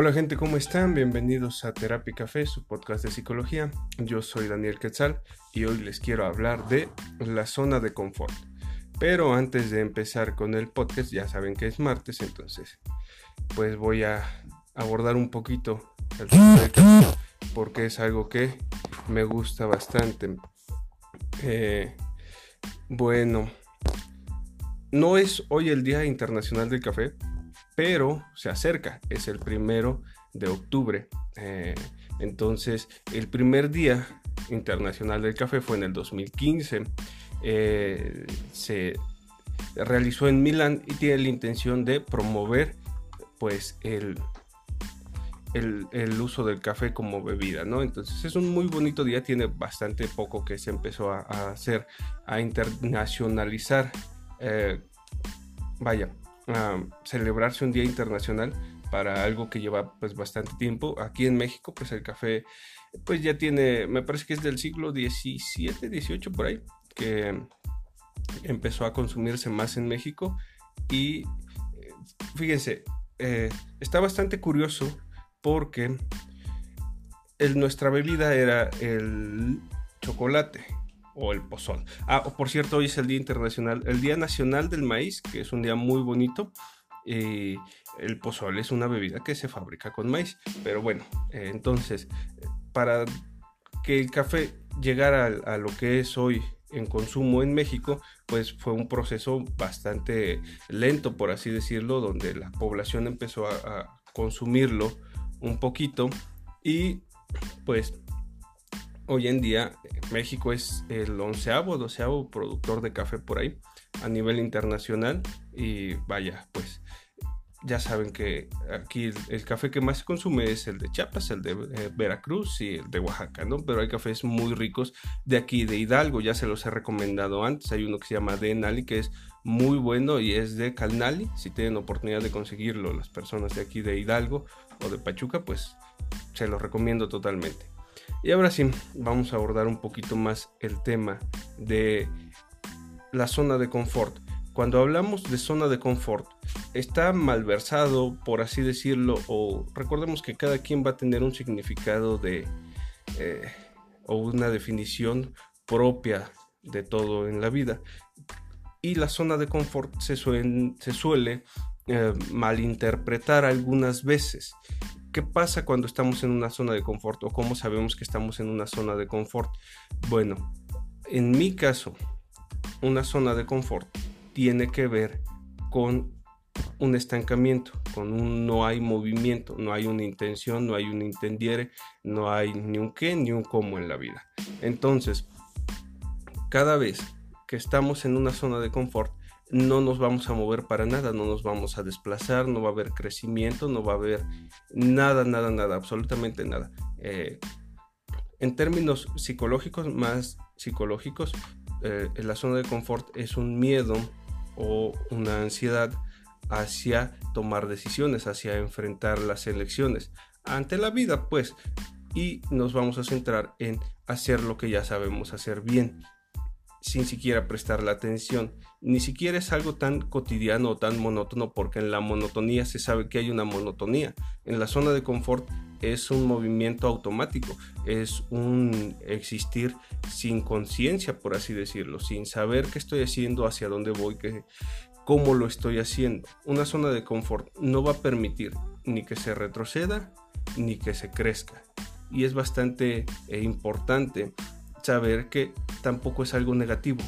Hola gente, ¿cómo están? Bienvenidos a Terapia Café, su podcast de psicología. Yo soy Daniel Quetzal y hoy les quiero hablar de la zona de confort. Pero antes de empezar con el podcast, ya saben que es martes, entonces pues voy a abordar un poquito el tema porque es algo que me gusta bastante. Eh, bueno, no es hoy el Día Internacional del Café, pero se acerca, es el primero de octubre. Eh, entonces, el primer Día Internacional del Café fue en el 2015. Eh, se realizó en Milán y tiene la intención de promover pues el, el, uso del café como bebida, ¿no? Entonces es un muy bonito día, tiene bastante poco que se empezó a, hacer, a internacionalizar, eh, vaya, celebrarse un día internacional para algo que lleva pues bastante tiempo. Aquí en México pues el café pues ya tiene, me parece que es del siglo XVII, XVIII por ahí, que empezó a consumirse más en México y fíjense, eh, está bastante curioso porque el, nuestra bebida era el chocolate o el pozol. Ah, por cierto, hoy es el Día Internacional, el Día Nacional del Maíz, que es un día muy bonito. Y el pozol es una bebida que se fabrica con maíz. Pero bueno, eh, entonces, para que el café llegara a, lo que es hoy en consumo en México, pues fue un proceso bastante lento, por así decirlo, donde la población empezó a, a consumirlo un poquito y pues hoy en día México es el onceavo, doceavo productor de café por ahí a nivel internacional y vaya, pues ya saben que aquí el, café que más se consume es el de Chiapas, el de eh, Veracruz y el de Oaxaca, ¿no? Pero hay cafés muy ricos de aquí, de Hidalgo, ya se los he recomendado antes, hay uno que se llama Denali que es muy bueno y es de Calnali, si tienen oportunidad de conseguirlo las personas de aquí de Hidalgo o de Pachuca, pues se los recomiendo totalmente. Y ahora sí, vamos a abordar un poquito más el tema de la zona de confort. Cuando hablamos de zona de confort, está malversado, por así decirlo, o recordemos que cada quien va a tener un significado de eh, o una definición propia de todo en la vida. Y la zona de confort se, suele eh, malinterpretar algunas veces. ¿Qué pasa cuando estamos en una zona de confort o cómo sabemos que estamos en una zona de confort? Bueno, en mi caso, una zona de confort tiene que ver con un estancamiento, con un no hay movimiento, no hay una intención, no hay un intendiere, no hay ni un qué ni un cómo en la vida. Entonces, cada vez que estamos en una zona de confort, no nos vamos a mover para nada, no nos vamos a desplazar, no va a haber crecimiento, no va a haber nada, nada, nada, absolutamente nada. Eh, en términos psicológicos, más psicológicos, eh, la zona de confort es un miedo o una ansiedad hacia tomar decisiones, hacia enfrentar las elecciones ante la vida, pues, y nos vamos a centrar en hacer lo que ya sabemos hacer bien sin siquiera prestar la atención. Ni siquiera es algo tan cotidiano o tan monótono porque en la monotonía se sabe que hay una monotonía. En la zona de confort es un movimiento automático, es un existir sin conciencia, por así decirlo, sin saber qué estoy haciendo, hacia dónde voy, qué, cómo lo estoy haciendo. Una zona de confort no va a permitir ni que se retroceda ni que se crezca. Y es bastante eh, importante saber que tampoco es algo negativo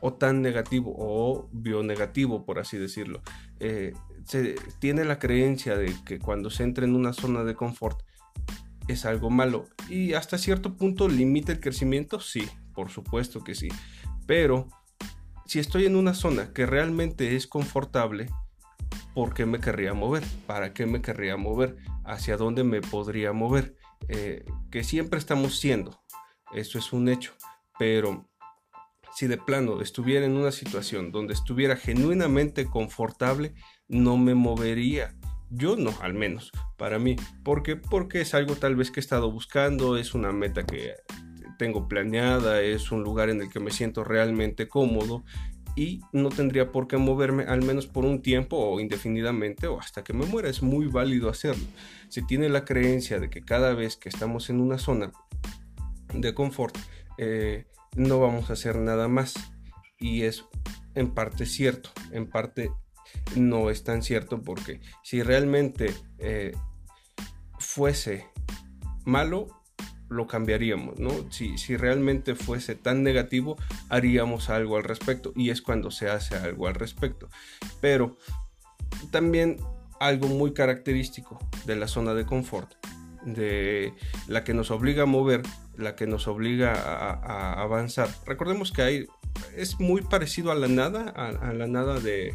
o tan negativo o bionegativo, por así decirlo. Eh, se tiene la creencia de que cuando se entra en una zona de confort es algo malo y hasta cierto punto limita el crecimiento, sí, por supuesto que sí, pero si estoy en una zona que realmente es confortable, ¿por qué me querría mover? ¿Para qué me querría mover? ¿Hacia dónde me podría mover? Eh, que siempre estamos siendo, eso es un hecho, pero si de plano estuviera en una situación donde estuviera genuinamente confortable, no me movería. Yo no, al menos, para mí. porque Porque es algo tal vez que he estado buscando, es una meta que tengo planeada, es un lugar en el que me siento realmente cómodo y no tendría por qué moverme al menos por un tiempo o indefinidamente o hasta que me muera. Es muy válido hacerlo. Si tiene la creencia de que cada vez que estamos en una zona de confort eh, no vamos a hacer nada más y es en parte cierto, en parte no es tan cierto porque si realmente eh, fuese malo, lo cambiaríamos, ¿no? Si, si realmente fuese tan negativo, haríamos algo al respecto y es cuando se hace algo al respecto. Pero también algo muy característico de la zona de confort, de la que nos obliga a mover, la que nos obliga a, avanzar. Recordemos que hay, es muy parecido a la nada, a la nada de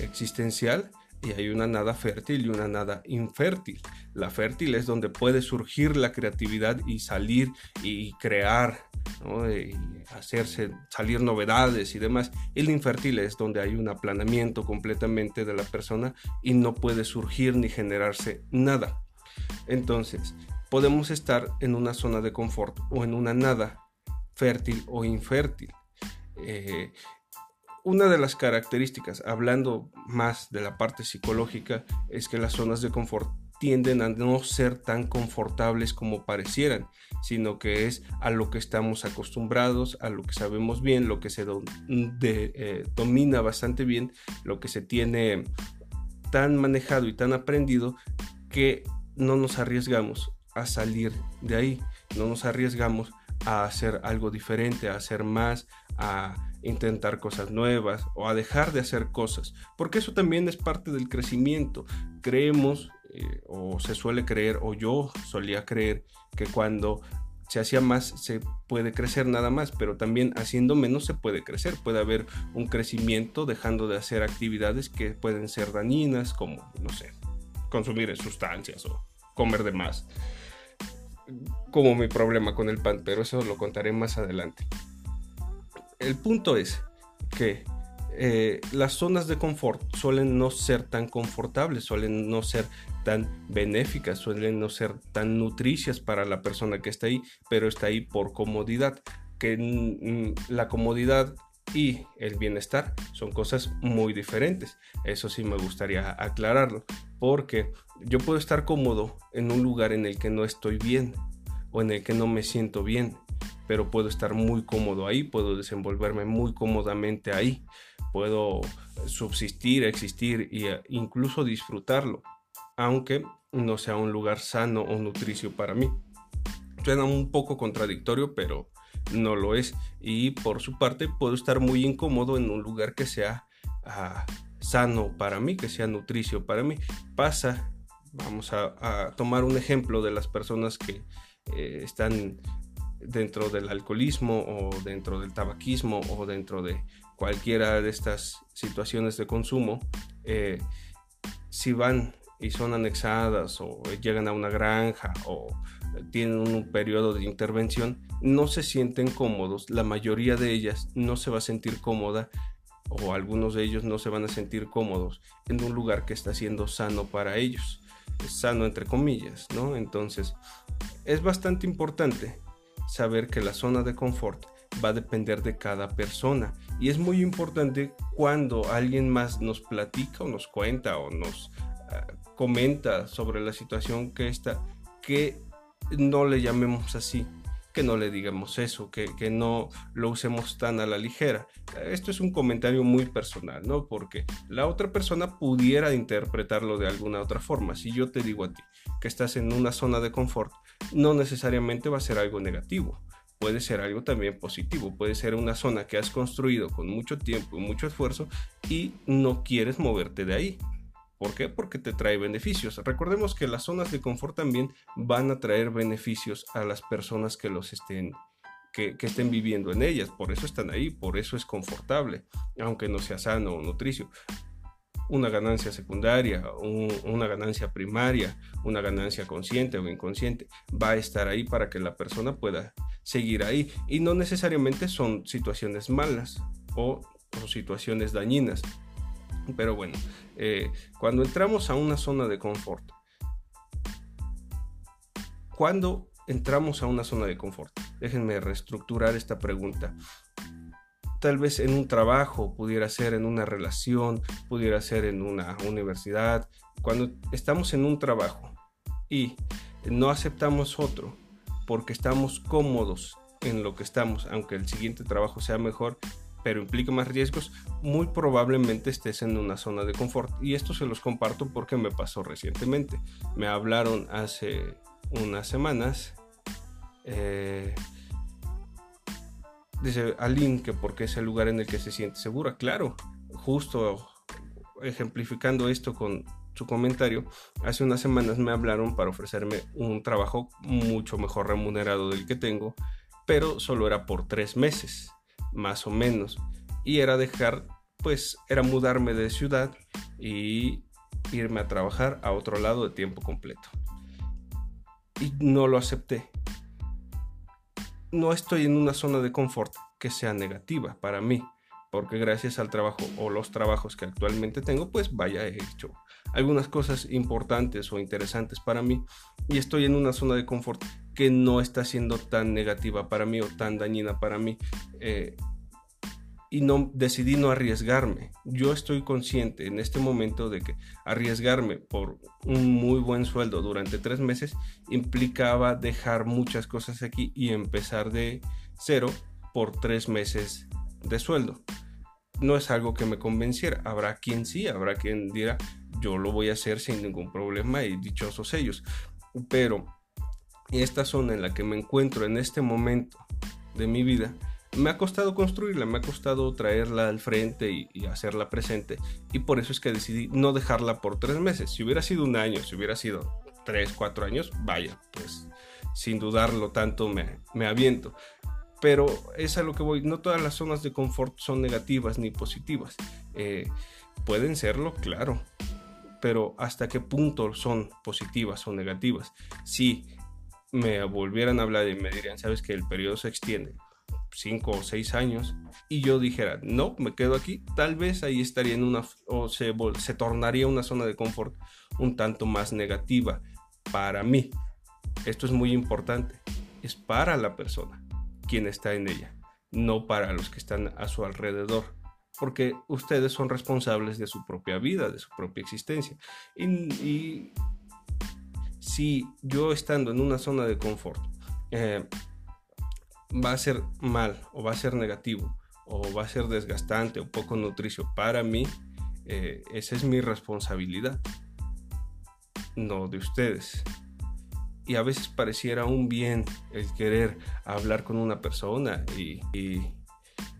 existencial, y hay una nada fértil y una nada infértil. La fértil es donde puede surgir la creatividad y salir y crear, y hacerse salir novedades y demás. El infértil es donde hay un aplanamiento completamente de la persona y no puede surgir ni generarse nada. Entonces, podemos estar en una zona de confort o en una nada fértil o infértil. Eh, una de las características, hablando más de la parte psicológica, es que las zonas de confort tienden a no ser tan confortables como parecieran, sino que es a lo que estamos acostumbrados, a lo que sabemos bien, lo que se eh, domina bastante bien, lo que se tiene tan manejado y tan aprendido que no nos arriesgamos a salir de ahí, no nos arriesgamos a hacer algo diferente, a hacer más, a intentar cosas nuevas o a dejar de hacer cosas, porque eso también es parte del crecimiento. Creemos eh, o se suele creer o yo solía creer que cuando se hacía más se puede crecer nada más, pero también haciendo menos se puede crecer. Puede haber un crecimiento dejando de hacer actividades que pueden ser dañinas, como, no sé, consumir sustancias o comer de más. Como mi problema con el pan, pero eso lo contaré más adelante el punto es que eh, las zonas de confort suelen no ser tan confortables, suelen no ser tan benéficas, suelen no ser tan nutricias para la persona que está ahí, pero está ahí por comodidad. Que la comodidad y el bienestar son cosas muy diferentes. Eso sí me gustaría aclararlo, porque yo puedo estar cómodo en un lugar en el que no estoy bien o en el que no me siento bien pero puedo estar muy cómodo ahí, puedo desenvolverme muy cómodamente ahí, puedo subsistir, existir e incluso disfrutarlo, aunque no sea un lugar sano o nutricio para mí. Suena un poco contradictorio, pero no lo es. Y por su parte, puedo estar muy incómodo en un lugar que sea ah, sano para mí, que sea nutricio para mí. Pasa, vamos a, tomar un ejemplo de las personas que eh, están dentro del alcoholismo o dentro del tabaquismo o dentro de cualquiera de estas situaciones de consumo, eh, si van y son anexadas o llegan a una granja o tienen un periodo de intervención, no se sienten cómodos. La mayoría de ellas no se va a sentir cómoda o algunos de ellos no se van a sentir cómodos en un lugar que está siendo sano para ellos. sano entre comillas, ¿no? Entonces, es bastante importante saber que la zona de confort va a depender de cada persona y es muy importante cuando alguien más nos platica o nos cuenta o nos ah, comenta sobre la situación que está, que no le llamemos así, que no le digamos eso, que, que, no lo usemos tan a la ligera. Esto es un comentario muy personal, ¿no? Porque la otra persona pudiera interpretarlo de alguna otra forma. Si yo te digo a ti que estás en una zona de confort, no necesariamente va a ser algo negativo. Puede ser algo también positivo, puede ser una zona que has construido con mucho tiempo y mucho esfuerzo y no quieres moverte de ahí. ¿Por qué? Porque te trae beneficios. Recordemos que las zonas de confort también van a traer beneficios a las personas que los estén que, estén viviendo en ellas. Por eso están ahí, por eso es confortable, aunque no sea sano o nutricio. Una ganancia secundaria, una ganancia primaria, una ganancia consciente o inconsciente, va a estar ahí para que la persona pueda seguir ahí. Y no necesariamente son situaciones malas o situaciones dañinas pero bueno, eh, cuando entramos a una zona de confort, cuando entramos a una zona de confort, déjenme reestructurar esta pregunta. tal vez en un trabajo, pudiera ser en una relación, pudiera ser en una universidad. Cuando estamos en un trabajo y no aceptamos otro porque estamos cómodos en lo que estamos, aunque el siguiente trabajo sea mejor, pero implica más riesgos, muy probablemente estés en una zona de confort. Y esto se los comparto porque me pasó recientemente. Me hablaron hace unas semanas. Eh, Dice Aline que porque es el lugar en el que se siente segura. Claro, justo ejemplificando esto con su comentario, hace unas semanas me hablaron para ofrecerme un trabajo mucho mejor remunerado del que tengo, pero solo era por tres meses, más o menos. Y era dejar, pues, era mudarme de ciudad y irme a trabajar a otro lado de tiempo completo. Y no lo acepté no estoy en una zona de confort que sea negativa para mí, porque gracias al trabajo o los trabajos que actualmente tengo, pues vaya, he hecho algunas cosas importantes o interesantes para mí y estoy en una zona de confort que no está siendo tan negativa para mí o tan dañina para mí. Eh, y no decidí no arriesgarme. Yo estoy consciente en este momento de que arriesgarme por un muy buen sueldo durante tres meses implicaba dejar muchas cosas aquí y empezar de cero por tres meses de sueldo. No es algo que me convenciera. Habrá quien sí, habrá quien dirá yo lo voy a hacer sin ningún problema y dichosos ellos. Pero esta zona en la que me encuentro en este momento de mi vida me ha costado construirla, me ha costado traerla al frente y, hacerla presente. Y por eso es que decidí no dejarla por tres meses. Si hubiera sido un año, si hubiera sido tres, cuatro años, vaya, pues sin dudarlo tanto me, me aviento. Pero es a lo que voy. No todas las zonas de confort son negativas ni positivas. Eh, pueden serlo, claro. Pero hasta qué punto son positivas o negativas. Si me volvieran a hablar y me dirían, sabes que el periodo se extiende cinco o seis años y yo dijera, no, me quedo aquí, tal vez ahí estaría en una, o se, se tornaría una zona de confort un tanto más negativa para mí. Esto es muy importante, es para la persona quien está en ella, no para los que están a su alrededor, porque ustedes son responsables de su propia vida, de su propia existencia. Y, si yo estando en una zona de confort, eh, va a ser mal o va a ser negativo o va a ser desgastante o poco nutricio para mí, eh, esa es mi responsabilidad, no de ustedes. Y a veces pareciera un bien el querer hablar con una persona y,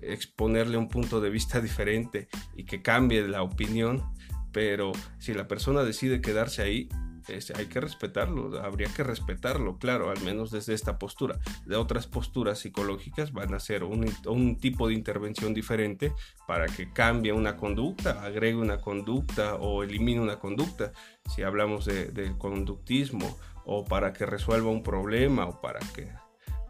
exponerle un punto de vista diferente y que cambie la opinión, pero si la persona decide quedarse ahí, hay que respetarlo, habría que respetarlo, claro, al menos desde esta postura. De otras posturas psicológicas van a ser un, tipo de intervención diferente para que cambie una conducta, agregue una conducta o elimine una conducta, si hablamos de, conductismo, o para que resuelva un problema, o para que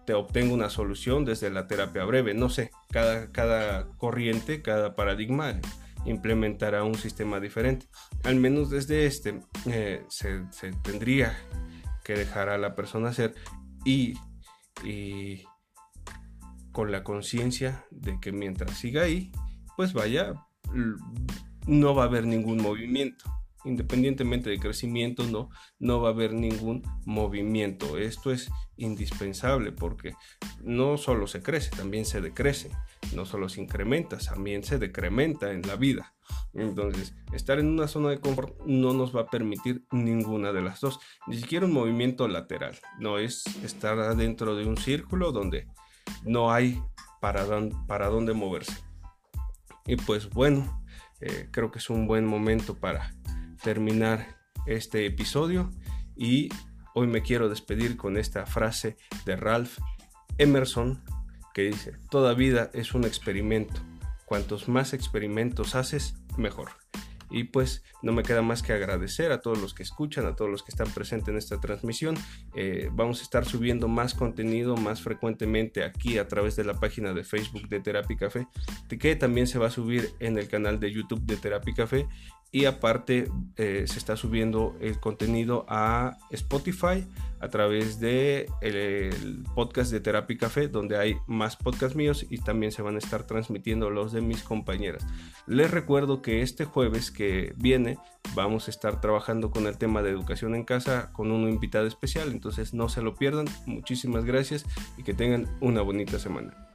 te obtenga una solución desde la terapia breve, no sé, cada, cada corriente, cada paradigma implementará un sistema diferente. Al menos desde este eh, se, tendría que dejar a la persona hacer y, y con la conciencia de que mientras siga ahí, pues vaya, no va a haber ningún movimiento independientemente de crecimiento, no, no va a haber ningún movimiento. Esto es indispensable porque no solo se crece, también se decrece, no solo se incrementa, también se decrementa en la vida. Entonces, estar en una zona de confort no nos va a permitir ninguna de las dos, ni siquiera un movimiento lateral, no es estar dentro de un círculo donde no hay para, dónde moverse. Y pues bueno, eh, creo que es un buen momento para terminar este episodio y hoy me quiero despedir con esta frase de Ralph Emerson que dice, toda vida es un experimento, cuantos más experimentos haces, mejor. Y pues no me queda más que agradecer a todos los que escuchan, a todos los que están presentes en esta transmisión. Eh, vamos a estar subiendo más contenido más frecuentemente aquí a través de la página de Facebook de Therapy Café, que también se va a subir en el canal de YouTube de Therapy Café y aparte eh, se está subiendo el contenido a Spotify a través de el, podcast de Terapia Café donde hay más podcasts míos y también se van a estar transmitiendo los de mis compañeras. Les recuerdo que este jueves que viene vamos a estar trabajando con el tema de educación en casa con un invitado especial, entonces no se lo pierdan. Muchísimas gracias y que tengan una bonita semana.